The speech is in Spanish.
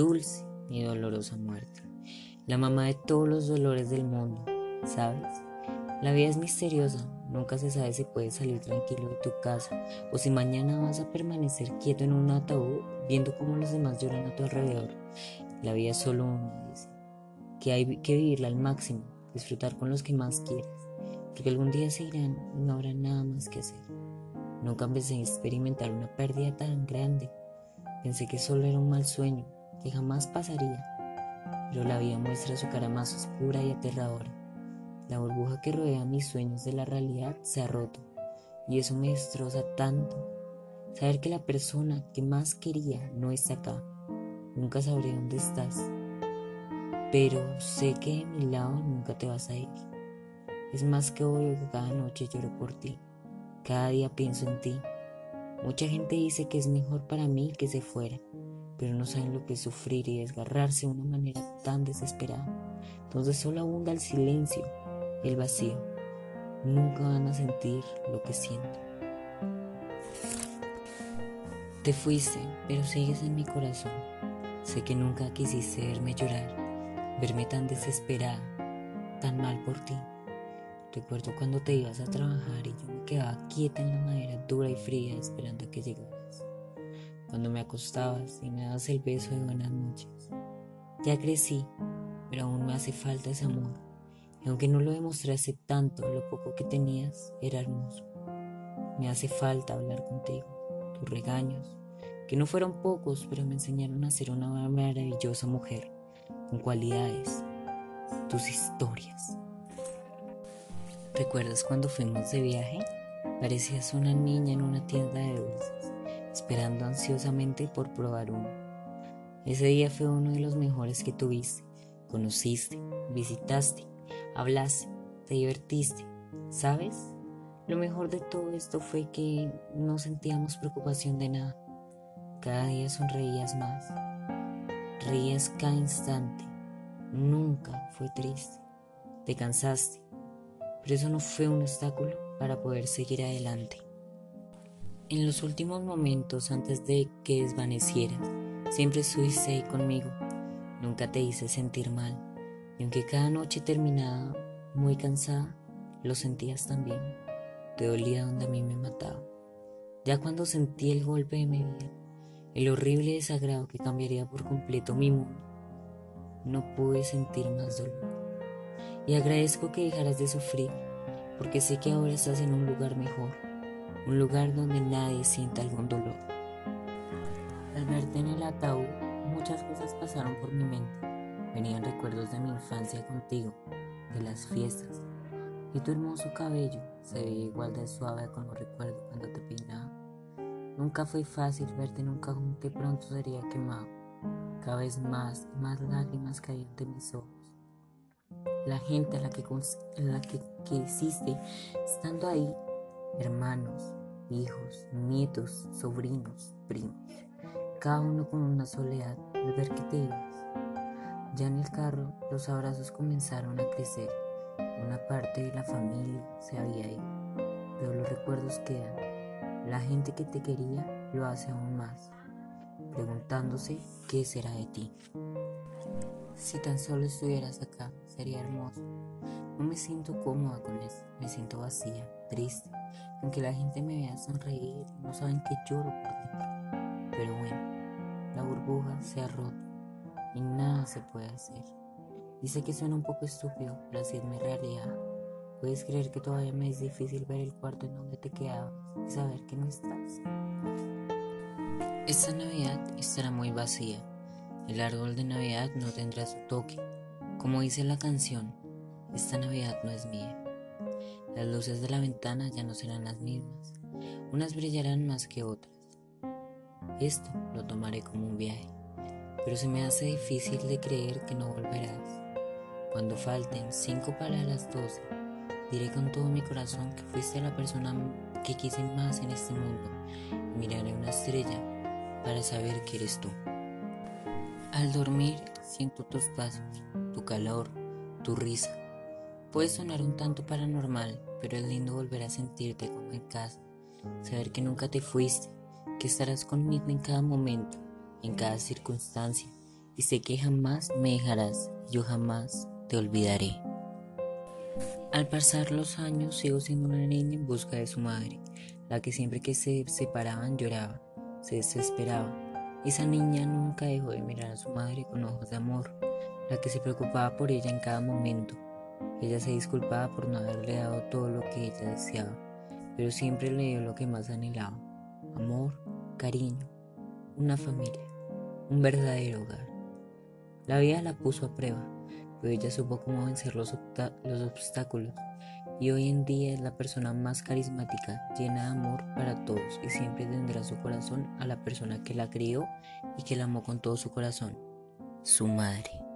dulce y dolorosa muerte, la mamá de todos los dolores del mundo, ¿sabes? La vida es misteriosa, nunca se sabe si puedes salir tranquilo de tu casa o si mañana vas a permanecer quieto en un ataúd viendo cómo los demás lloran a tu alrededor. La vida es solo una, dice, que hay que vivirla al máximo, disfrutar con los que más quieres, porque algún día se irán y no habrá nada más que hacer. Nunca empecé a experimentar una pérdida tan grande. Pensé que solo era un mal sueño, que jamás pasaría. Pero la vida muestra su cara más oscura y aterradora. La burbuja que rodea mis sueños de la realidad se ha roto. Y eso me destroza tanto. Saber que la persona que más quería no está acá. Nunca sabré dónde estás. Pero sé que de mi lado nunca te vas a ir. Es más que obvio que cada noche lloro por ti. Cada día pienso en ti. Mucha gente dice que es mejor para mí que se fuera, pero no saben lo que es sufrir y desgarrarse de una manera tan desesperada. Entonces solo abunda el silencio, el vacío. Nunca van a sentir lo que siento. Te fuiste, pero sigues en mi corazón. Sé que nunca quisiste verme llorar, verme tan desesperada, tan mal por ti. Recuerdo cuando te ibas a trabajar y yo me quedaba quieta en la madera dura y fría esperando a que llegaras. Cuando me acostabas y me dabas el beso de buenas noches. Ya crecí, pero aún me hace falta ese amor. Y aunque no lo demostrase tanto, lo poco que tenías era hermoso. Me hace falta hablar contigo, tus regaños, que no fueron pocos, pero me enseñaron a ser una maravillosa mujer, con cualidades, tus historias. ¿Recuerdas cuando fuimos de viaje? Parecías una niña en una tienda de dulces, esperando ansiosamente por probar uno. Ese día fue uno de los mejores que tuviste. Conociste, visitaste, hablaste, te divertiste. ¿Sabes? Lo mejor de todo esto fue que no sentíamos preocupación de nada. Cada día sonreías más. Reías cada instante. Nunca fue triste. Te cansaste pero eso no fue un obstáculo para poder seguir adelante. En los últimos momentos antes de que desvanecieras, siempre estuviste ahí conmigo, nunca te hice sentir mal, y aunque cada noche terminaba muy cansada, lo sentías también, te dolía donde a mí me mataba. Ya cuando sentí el golpe de mi vida, el horrible desagrado que cambiaría por completo mi mundo, no pude sentir más dolor. Y agradezco que dejaras de sufrir, porque sé que ahora estás en un lugar mejor, un lugar donde nadie sienta algún dolor. Al verte en el ataúd, muchas cosas pasaron por mi mente. Venían recuerdos de mi infancia contigo, de las fiestas, y tu hermoso cabello se veía igual de suave como recuerdo cuando te peinaba. Nunca fue fácil verte en un que pronto sería quemado. Cada vez más y más lágrimas caían de mis ojos la gente a la que, la que, hiciste estando ahí, hermanos, hijos, nietos, sobrinos, primos, cada uno con una soledad al ver que te ibas. Ya en el carro los abrazos comenzaron a crecer, una parte de la familia se había ido, pero los recuerdos quedan. La gente que te quería lo hace aún más, preguntándose qué será de ti. Si tan solo estuvieras acá, sería hermoso. No me siento cómoda con eso, me siento vacía, triste. Aunque la gente me vea sonreír, no saben que lloro por dentro. Pero bueno, la burbuja se ha roto y nada se puede hacer. Dice que suena un poco estúpido, pero así es mi realidad. Puedes creer que todavía me es difícil ver el cuarto en donde te quedabas y saber que no estás. Esta Navidad estará muy vacía el árbol de Navidad no tendrá su toque. Como dice la canción, esta Navidad no es mía. Las luces de la ventana ya no serán las mismas. Unas brillarán más que otras. Esto lo tomaré como un viaje, pero se me hace difícil de creer que no volverás. Cuando falten cinco para las doce, diré con todo mi corazón que fuiste la persona que quise más en este mundo miraré una estrella para saber que eres tú. Al dormir siento tus pasos, tu calor, tu risa. Puede sonar un tanto paranormal, pero es lindo volver a sentirte como en casa, saber que nunca te fuiste, que estarás conmigo en cada momento, en cada circunstancia, y sé que jamás me dejarás, yo jamás te olvidaré. Al pasar los años sigo siendo una niña en busca de su madre, la que siempre que se separaban lloraba, se desesperaba. Esa niña nunca dejó de mirar a su madre con ojos de amor, la que se preocupaba por ella en cada momento. Ella se disculpaba por no haberle dado todo lo que ella deseaba, pero siempre le dio lo que más anhelaba, amor, cariño, una familia, un verdadero hogar. La vida la puso a prueba, pero ella supo cómo vencer los, los obstáculos y hoy en día es la persona más carismática, llena de amor para todos y siempre tendrá su corazón a la persona que la crió y que la amó con todo su corazón, su madre.